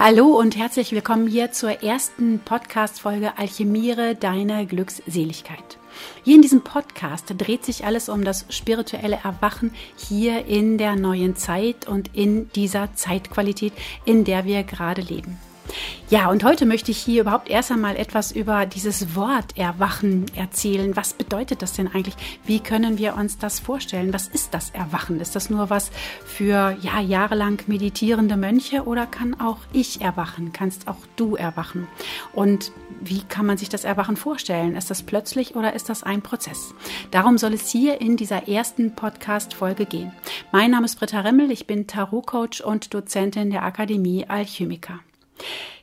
Hallo und herzlich willkommen hier zur ersten Podcast-Folge Alchemiere deine Glückseligkeit. Hier in diesem Podcast dreht sich alles um das spirituelle Erwachen hier in der neuen Zeit und in dieser Zeitqualität, in der wir gerade leben. Ja, und heute möchte ich hier überhaupt erst einmal etwas über dieses Wort Erwachen erzählen. Was bedeutet das denn eigentlich? Wie können wir uns das vorstellen? Was ist das Erwachen? Ist das nur was für ja, jahrelang meditierende Mönche oder kann auch ich erwachen? Kannst auch du erwachen? Und wie kann man sich das Erwachen vorstellen? Ist das plötzlich oder ist das ein Prozess? Darum soll es hier in dieser ersten Podcast-Folge gehen. Mein Name ist Britta Remmel, ich bin Tarot-Coach und Dozentin der Akademie Alchemiker.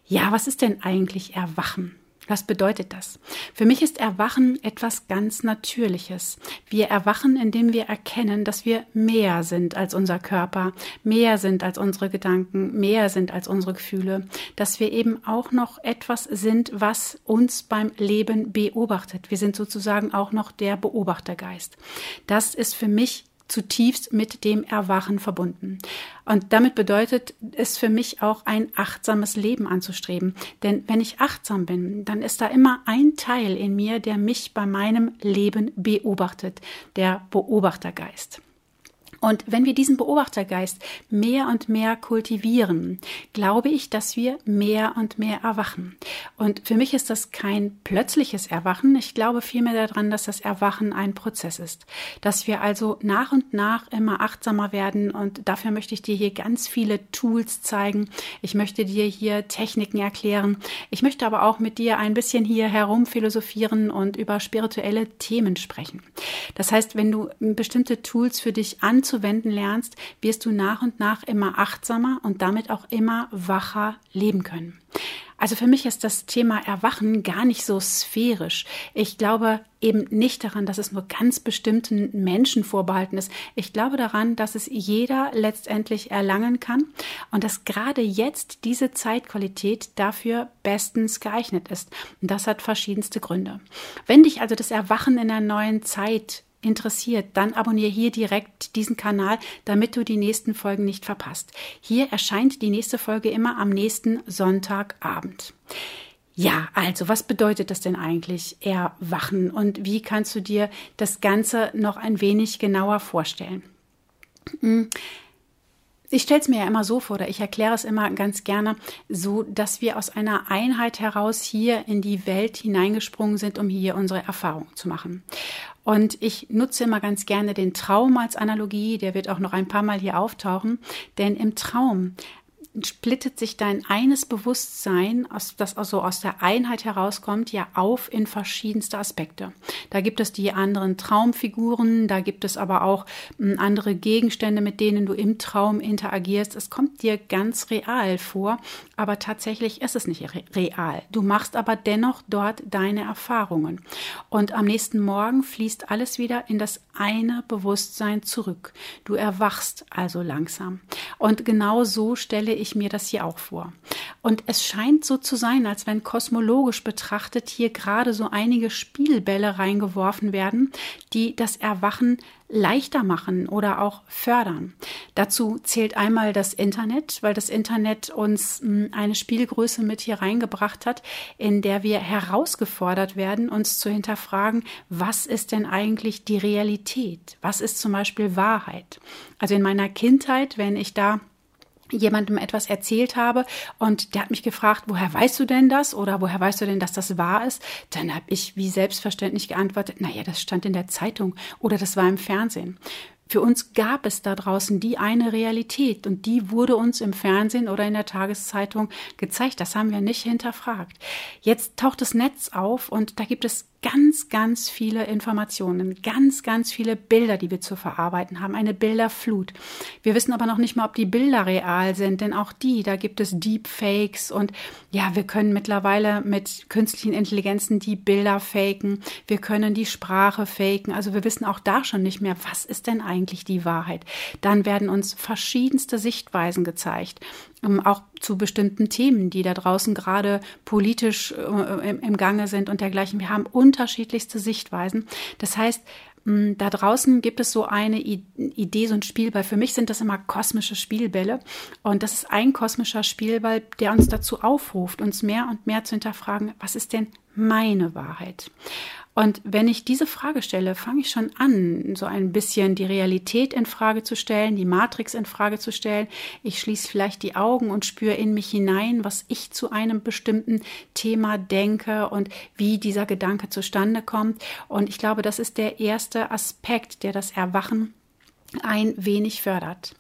Ja, was ist denn eigentlich Erwachen? Was bedeutet das? Für mich ist Erwachen etwas ganz Natürliches. Wir erwachen, indem wir erkennen, dass wir mehr sind als unser Körper, mehr sind als unsere Gedanken, mehr sind als unsere Gefühle, dass wir eben auch noch etwas sind, was uns beim Leben beobachtet. Wir sind sozusagen auch noch der Beobachtergeist. Das ist für mich zutiefst mit dem Erwachen verbunden. Und damit bedeutet es für mich auch ein achtsames Leben anzustreben. Denn wenn ich achtsam bin, dann ist da immer ein Teil in mir, der mich bei meinem Leben beobachtet, der Beobachtergeist. Und wenn wir diesen Beobachtergeist mehr und mehr kultivieren, glaube ich, dass wir mehr und mehr erwachen. Und für mich ist das kein plötzliches Erwachen. Ich glaube vielmehr daran, dass das Erwachen ein Prozess ist. Dass wir also nach und nach immer achtsamer werden. Und dafür möchte ich dir hier ganz viele Tools zeigen. Ich möchte dir hier Techniken erklären. Ich möchte aber auch mit dir ein bisschen hier herum philosophieren und über spirituelle Themen sprechen. Das heißt, wenn du bestimmte Tools für dich anzuwenden anzuwenden lernst, wirst du nach und nach immer achtsamer und damit auch immer wacher leben können. Also für mich ist das Thema Erwachen gar nicht so sphärisch. Ich glaube eben nicht daran, dass es nur ganz bestimmten Menschen vorbehalten ist. Ich glaube daran, dass es jeder letztendlich erlangen kann und dass gerade jetzt diese Zeitqualität dafür bestens geeignet ist. Und das hat verschiedenste Gründe. Wenn dich also das Erwachen in der neuen Zeit interessiert, dann abonniere hier direkt diesen Kanal, damit du die nächsten Folgen nicht verpasst. Hier erscheint die nächste Folge immer am nächsten Sonntagabend. Ja, also was bedeutet das denn eigentlich, erwachen und wie kannst du dir das Ganze noch ein wenig genauer vorstellen? Ich stelle es mir ja immer so vor, oder ich erkläre es immer ganz gerne, so dass wir aus einer Einheit heraus hier in die Welt hineingesprungen sind, um hier unsere Erfahrung zu machen. Und ich nutze immer ganz gerne den Traum als Analogie, der wird auch noch ein paar Mal hier auftauchen, denn im Traum splittet sich dein eines Bewusstsein, das also aus der Einheit herauskommt, ja auf in verschiedenste Aspekte. Da gibt es die anderen Traumfiguren, da gibt es aber auch hm, andere Gegenstände, mit denen du im Traum interagierst. Es kommt dir ganz real vor, aber tatsächlich ist es nicht real. Du machst aber dennoch dort deine Erfahrungen. Und am nächsten Morgen fließt alles wieder in das eine Bewusstsein zurück. Du erwachst also langsam. Und genau so stelle ich ich mir das hier auch vor. Und es scheint so zu sein, als wenn kosmologisch betrachtet hier gerade so einige Spielbälle reingeworfen werden, die das Erwachen leichter machen oder auch fördern. Dazu zählt einmal das Internet, weil das Internet uns hm, eine Spielgröße mit hier reingebracht hat, in der wir herausgefordert werden, uns zu hinterfragen, was ist denn eigentlich die Realität? Was ist zum Beispiel Wahrheit? Also in meiner Kindheit, wenn ich da jemandem etwas erzählt habe und der hat mich gefragt, woher weißt du denn das oder woher weißt du denn, dass das wahr ist? Dann habe ich wie selbstverständlich geantwortet, naja, das stand in der Zeitung oder das war im Fernsehen. Für uns gab es da draußen die eine Realität und die wurde uns im Fernsehen oder in der Tageszeitung gezeigt. Das haben wir nicht hinterfragt. Jetzt taucht das Netz auf und da gibt es ganz, ganz viele Informationen, ganz, ganz viele Bilder, die wir zu verarbeiten haben, eine Bilderflut. Wir wissen aber noch nicht mal, ob die Bilder real sind, denn auch die, da gibt es Deepfakes und ja, wir können mittlerweile mit künstlichen Intelligenzen die Bilder faken, wir können die Sprache faken, also wir wissen auch da schon nicht mehr, was ist denn eigentlich die Wahrheit. Dann werden uns verschiedenste Sichtweisen gezeigt auch zu bestimmten Themen, die da draußen gerade politisch äh, im, Gange sind und dergleichen. Wir haben unterschiedlichste Sichtweisen. Das heißt, da draußen gibt es so eine Idee, so ein Spielball. Für mich sind das immer kosmische Spielbälle. Und das ist ein kosmischer Spielball, der uns dazu aufruft, uns mehr und mehr zu hinterfragen, was ist denn meine Wahrheit? Und wenn ich diese Frage stelle, fange ich schon an, so ein bisschen die Realität in Frage zu stellen, die Matrix in Frage zu stellen. Ich schließe vielleicht die Augen und spüre in mich hinein, was ich zu einem bestimmten Thema denke und wie dieser Gedanke zustande kommt. Und ich glaube, das ist der erste Aspekt, der das Erwachen ein wenig fördert.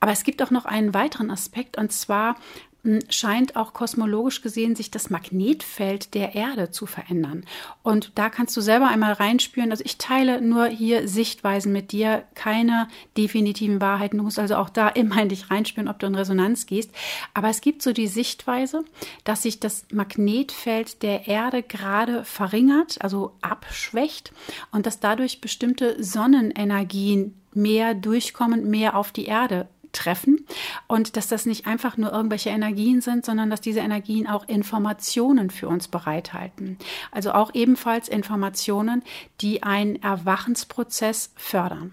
Aber es gibt auch noch einen weiteren Aspekt, und zwar scheint auch kosmologisch gesehen sich das Magnetfeld der Erde zu verändern. Und da kannst du selber einmal reinspüren. Also ich teile nur hier Sichtweisen mit dir, keine definitiven Wahrheiten. Du musst also auch da immer in dich reinspüren, ob du in Resonanz gehst. Aber es gibt so die Sichtweise, dass sich das Magnetfeld der Erde gerade verringert, also abschwächt und dass dadurch bestimmte Sonnenenergien mehr durchkommen, mehr auf die Erde treffen und dass das nicht einfach nur irgendwelche Energien sind, sondern dass diese Energien auch Informationen für uns bereithalten. Also auch ebenfalls Informationen, die einen Erwachensprozess fördern.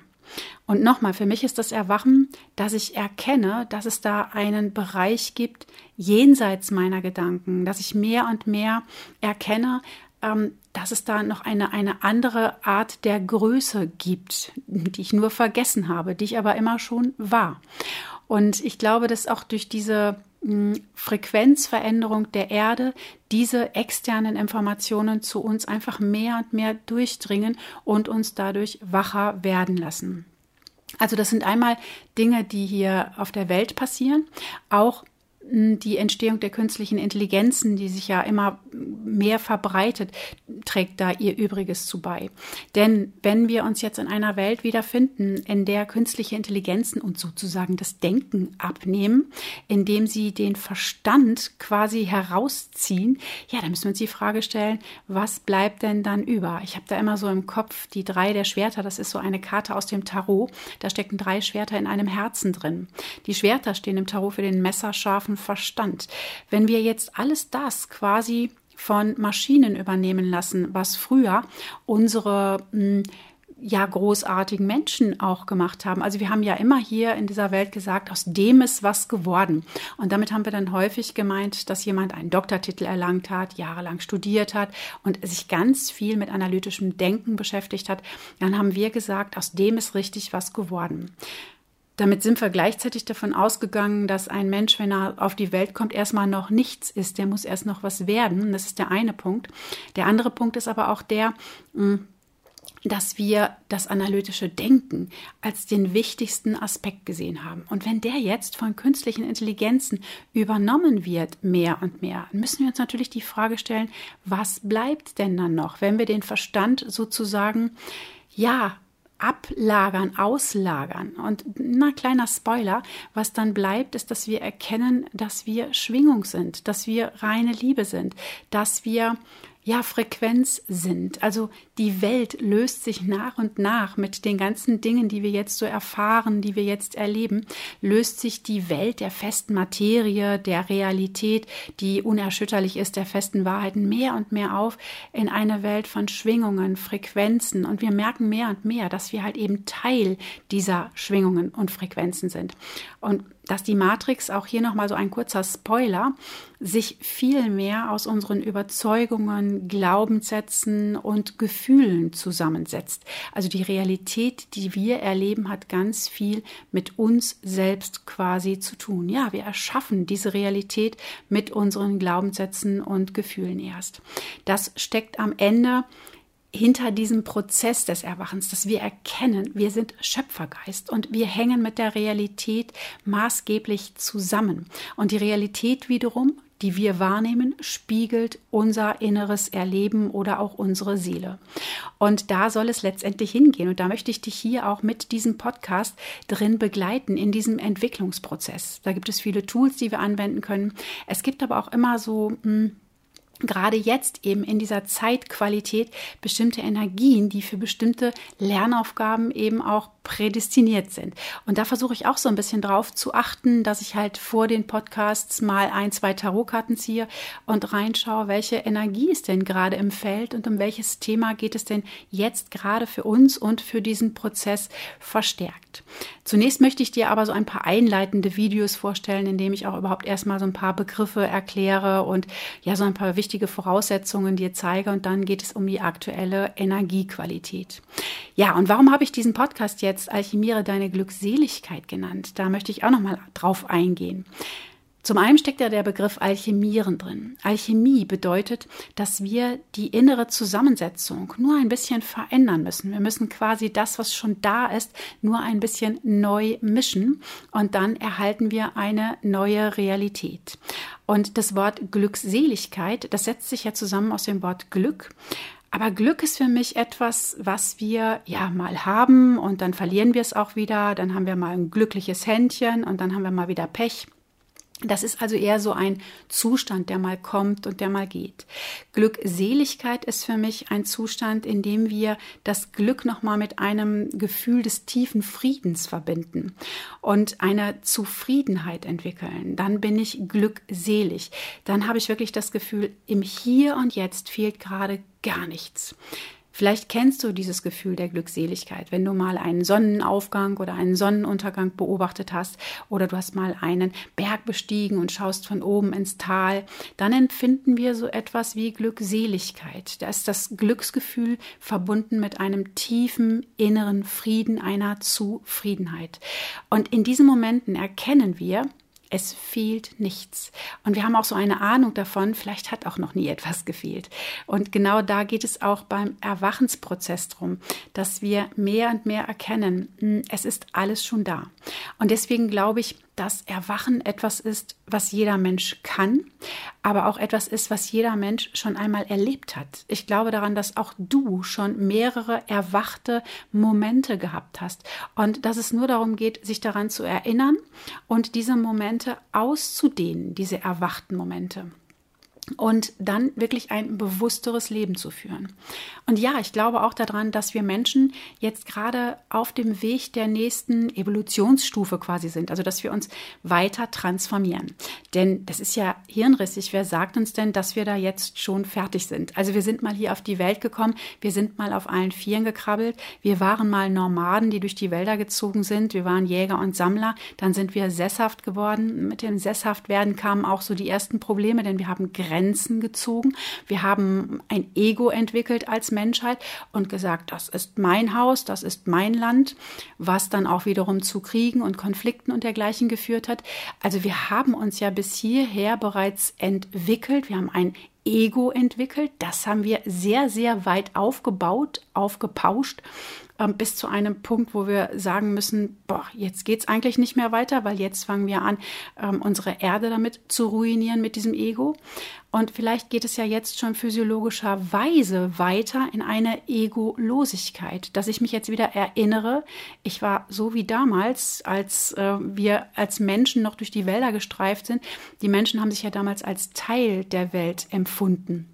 Und nochmal, für mich ist das Erwachen, dass ich erkenne, dass es da einen Bereich gibt jenseits meiner Gedanken, dass ich mehr und mehr erkenne, ähm, dass es da noch eine, eine andere Art der Größe gibt, die ich nur vergessen habe, die ich aber immer schon war. Und ich glaube, dass auch durch diese hm, Frequenzveränderung der Erde diese externen Informationen zu uns einfach mehr und mehr durchdringen und uns dadurch wacher werden lassen. Also das sind einmal Dinge, die hier auf der Welt passieren, auch die Entstehung der künstlichen Intelligenzen, die sich ja immer mehr verbreitet, trägt da ihr Übriges zu bei. Denn wenn wir uns jetzt in einer Welt wiederfinden, in der künstliche Intelligenzen uns sozusagen das Denken abnehmen, indem sie den Verstand quasi herausziehen, ja, dann müssen wir uns die Frage stellen, was bleibt denn dann über? Ich habe da immer so im Kopf die drei der Schwerter, das ist so eine Karte aus dem Tarot, da stecken drei Schwerter in einem Herzen drin. Die Schwerter stehen im Tarot für den messerscharfen unserem Verstand. Wenn wir jetzt alles das quasi von Maschinen übernehmen lassen, was früher unsere hm, ja großartigen Menschen auch gemacht haben. Also wir haben ja immer hier in dieser Welt gesagt, aus dem ist was geworden. Und damit haben wir dann häufig gemeint, dass jemand einen Doktortitel erlangt hat, jahrelang studiert hat und sich ganz viel mit analytischem Denken beschäftigt hat. Dann haben wir gesagt, aus dem ist richtig was geworden. Damit sind wir gleichzeitig davon ausgegangen, dass ein Mensch, wenn er auf die Welt kommt, erstmal noch nichts ist. Der muss erst noch was werden. Das ist der eine Punkt. Der andere Punkt ist aber auch der, dass wir das analytische Denken als den wichtigsten Aspekt gesehen haben. Und wenn der jetzt von künstlichen Intelligenzen übernommen wird, mehr und mehr, müssen wir uns natürlich die Frage stellen, was bleibt denn dann noch, wenn wir den Verstand sozusagen ja, ablagern, auslagern. Und na kleiner Spoiler, was dann bleibt, ist, dass wir erkennen, dass wir Schwingung sind, dass wir reine Liebe sind, dass wir ja, Frequenz sind. Also die Welt löst sich nach und nach mit den ganzen Dingen, die wir jetzt so erfahren, die wir jetzt erleben, löst sich die Welt der festen Materie, der Realität, die unerschütterlich ist, der festen Wahrheiten mehr und mehr auf in eine Welt von Schwingungen, Frequenzen. Und wir merken mehr und mehr, dass wir halt eben Teil dieser Schwingungen und Frequenzen sind. Und dass die Matrix, auch hier nochmal so ein kurzer Spoiler, sich viel mehr aus unseren Überzeugungen, Glaubenssätzen und Gefühlen zusammensetzt. Also die Realität, die wir erleben, hat ganz viel mit uns selbst quasi zu tun. Ja, wir erschaffen diese Realität mit unseren Glaubenssätzen und Gefühlen erst. Das steckt am Ende hinter diesem Prozess des Erwachens, dass wir erkennen, wir sind Schöpfergeist und wir hängen mit der Realität maßgeblich zusammen. Und die Realität wiederum, die wir wahrnehmen, spiegelt unser inneres Erleben oder auch unsere Seele. Und da soll es letztendlich hingehen. Und da möchte ich dich hier auch mit diesem Podcast drin begleiten, in diesem Entwicklungsprozess. Da gibt es viele Tools, die wir anwenden können. Es gibt aber auch immer so, mh, hm, gerade jetzt eben in dieser Zeitqualität bestimmte Energien, die für bestimmte Lernaufgaben eben auch prädestiniert sind. Und da versuche ich auch so ein bisschen drauf zu achten, dass ich halt vor den Podcasts mal ein, zwei Tarotkarten ziehe und reinschaue, welche Energie ist denn gerade im Feld und um welches Thema geht es denn jetzt gerade für uns und für diesen Prozess verstärkt. Zunächst möchte ich dir aber so ein paar einleitende Videos vorstellen, in dem ich auch überhaupt erstmal so ein paar Begriffe erkläre und ja so ein paar wichtige Voraussetzungen dir zeige und dann geht es um die aktuelle Energiequalität. Ja, und warum habe ich diesen Podcast jetzt Alchemiere deine Glückseligkeit genannt. Da möchte ich auch noch mal drauf eingehen. Zum einen steckt ja der Begriff Alchemieren drin. Alchemie bedeutet, dass wir die innere Zusammensetzung nur ein bisschen verändern müssen. Wir müssen quasi das, was schon da ist, nur ein bisschen neu mischen und dann erhalten wir eine neue Realität. Und das Wort Glückseligkeit, das setzt sich ja zusammen aus dem Wort Glück. Aber Glück ist für mich etwas, was wir ja mal haben und dann verlieren wir es auch wieder. Dann haben wir mal ein glückliches Händchen und dann haben wir mal wieder Pech. Das ist also eher so ein Zustand, der mal kommt und der mal geht. Glückseligkeit ist für mich ein Zustand, in dem wir das Glück nochmal mit einem Gefühl des tiefen Friedens verbinden und eine Zufriedenheit entwickeln. Dann bin ich glückselig. Dann habe ich wirklich das Gefühl, im Hier und Jetzt fehlt gerade gar nichts. Vielleicht kennst du dieses Gefühl der Glückseligkeit, wenn du mal einen Sonnenaufgang oder einen Sonnenuntergang beobachtet hast oder du hast mal einen Berg bestiegen und schaust von oben ins Tal, dann empfinden wir so etwas wie Glückseligkeit. Da ist das Glücksgefühl verbunden mit einem tiefen inneren Frieden, einer Zufriedenheit. Und in diesen Momenten erkennen wir, es fehlt nichts. Und wir haben auch so eine Ahnung davon, vielleicht hat auch noch nie etwas gefehlt. Und genau da geht es auch beim Erwachensprozess drum, dass wir mehr und mehr erkennen, hm, es ist alles schon da. Und deswegen glaube ich, dass Erwachen etwas ist, was jeder Mensch kann, aber auch etwas ist, was jeder Mensch schon einmal erlebt hat. Ich glaube daran, dass auch du schon mehrere erwachte Momente gehabt hast und dass es nur darum geht, sich daran zu erinnern und diese Momente auszudehnen, diese erwachten Momente und dann wirklich ein bewussteres Leben zu führen. Und ja, ich glaube auch daran, dass wir Menschen jetzt gerade auf dem Weg der nächsten Evolutionsstufe quasi sind, also dass wir uns weiter transformieren. Denn das ist ja hirnrissig. Wer sagt uns denn, dass wir da jetzt schon fertig sind? Also wir sind mal hier auf die Welt gekommen, wir sind mal auf allen Vieren gekrabbelt, wir waren mal Nomaden, die durch die Wälder gezogen sind, wir waren Jäger und Sammler, dann sind wir sesshaft geworden. Mit dem Sesshaftwerden kamen auch so die ersten Probleme, denn wir haben Grenzen gezogen. Wir haben ein Ego entwickelt als Menschheit und gesagt, das ist mein Haus, das ist mein Land, was dann auch wiederum zu Kriegen und Konflikten und dergleichen geführt hat. Also wir haben uns ja bis hierher bereits entwickelt. Wir haben ein Ego entwickelt. Das haben wir sehr, sehr weit aufgebaut, aufgepauscht ähm, bis zu einem Punkt, wo wir sagen müssen, boah, jetzt geht es eigentlich nicht mehr weiter, weil jetzt fangen wir an, ähm, unsere Erde damit zu ruinieren mit diesem Ego. Und vielleicht geht es ja jetzt schon physiologischerweise weiter in eine Egolosigkeit, dass ich mich jetzt wieder erinnere, ich war so wie damals, als äh, wir als Menschen noch durch die Wälder gestreift sind. Die Menschen haben sich ja damals als Teil der Welt empfunden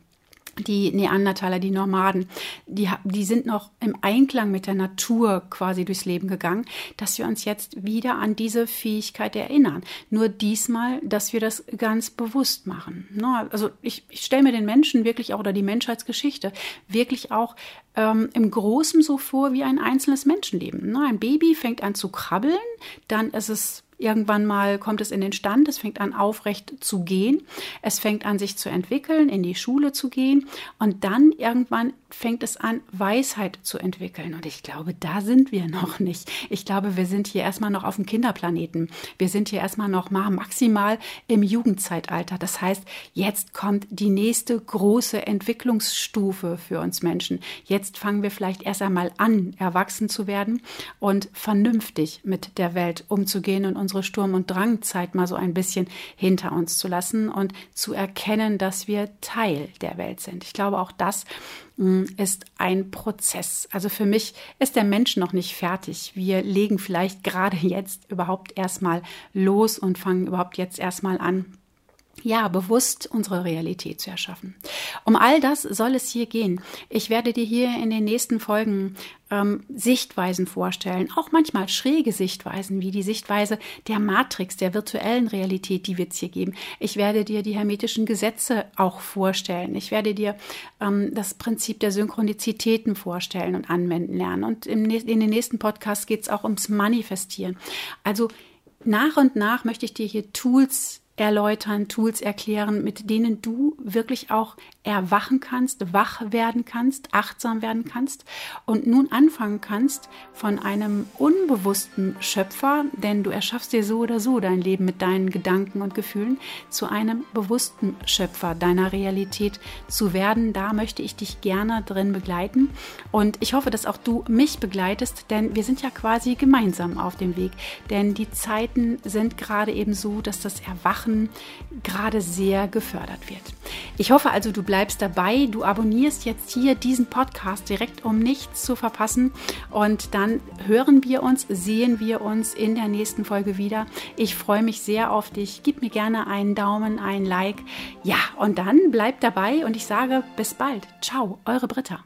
die Neandertaler, die Nomaden, die, die sind noch im Einklang mit der Natur quasi durchs Leben gegangen, dass wir uns jetzt wieder an diese Fähigkeit erinnern. Nur diesmal, dass wir das ganz bewusst machen. Also ich, ich stelle mir den Menschen wirklich auch oder die Menschheitsgeschichte wirklich auch ähm, im Großen so vor wie ein einzelnes Menschenleben. Ein Baby fängt an zu krabbeln, dann ist es Irgendwann mal kommt es in den Stand, es fängt an aufrecht zu gehen, es fängt an sich zu entwickeln, in die Schule zu gehen. Und dann irgendwann fängt es an, Weisheit zu entwickeln. Und ich glaube, da sind wir noch nicht. Ich glaube, wir sind hier erstmal noch auf dem Kinderplaneten. Wir sind hier erstmal noch mal maximal im Jugendzeitalter. Das heißt, jetzt kommt die nächste große Entwicklungsstufe für uns Menschen. Jetzt fangen wir vielleicht erst einmal an, erwachsen zu werden und vernünftig mit der Welt umzugehen und uns unsere Sturm- und Drangzeit mal so ein bisschen hinter uns zu lassen und zu erkennen, dass wir Teil der Welt sind. Ich glaube, auch das ist ein Prozess. Also für mich ist der Mensch noch nicht fertig. Wir legen vielleicht gerade jetzt überhaupt erstmal los und fangen überhaupt jetzt erstmal an, ja, bewusst unsere Realität zu erschaffen. Um all das soll es hier gehen. Ich werde dir hier in den nächsten Folgen ähm, Sichtweisen vorstellen, auch manchmal schräge Sichtweisen, wie die Sichtweise der Matrix, der virtuellen Realität, die wird hier geben. Ich werde dir die hermetischen Gesetze auch vorstellen. Ich werde dir ähm, das Prinzip der Synchronizitäten vorstellen und anwenden lernen. Und im, in den nächsten Podcasts geht es auch ums Manifestieren. Also nach und nach möchte ich dir hier Tools erläutern, Tools erklären, mit denen du wirklich auch erwachen kannst, wach werden kannst, achtsam werden kannst und nun anfangen kannst von einem unbewussten Schöpfer, denn du erschaffst dir so oder so dein Leben mit deinen Gedanken und Gefühlen, zu einem bewussten Schöpfer deiner Realität zu werden. Da möchte ich dich gerne drin begleiten und ich hoffe, dass auch du mich begleitest, denn wir sind ja quasi gemeinsam auf dem Weg, denn die Zeiten sind gerade eben so, dass das Erwachen gerade sehr gefördert wird. Ich hoffe also, du bleibst dabei, du abonnierst jetzt hier diesen Podcast direkt, um nichts zu verpassen. Und dann hören wir uns, sehen wir uns in der nächsten Folge wieder. Ich freue mich sehr auf dich. Gib mir gerne einen Daumen, ein Like. Ja, und dann bleib dabei und ich sage bis bald. Ciao, eure Britta.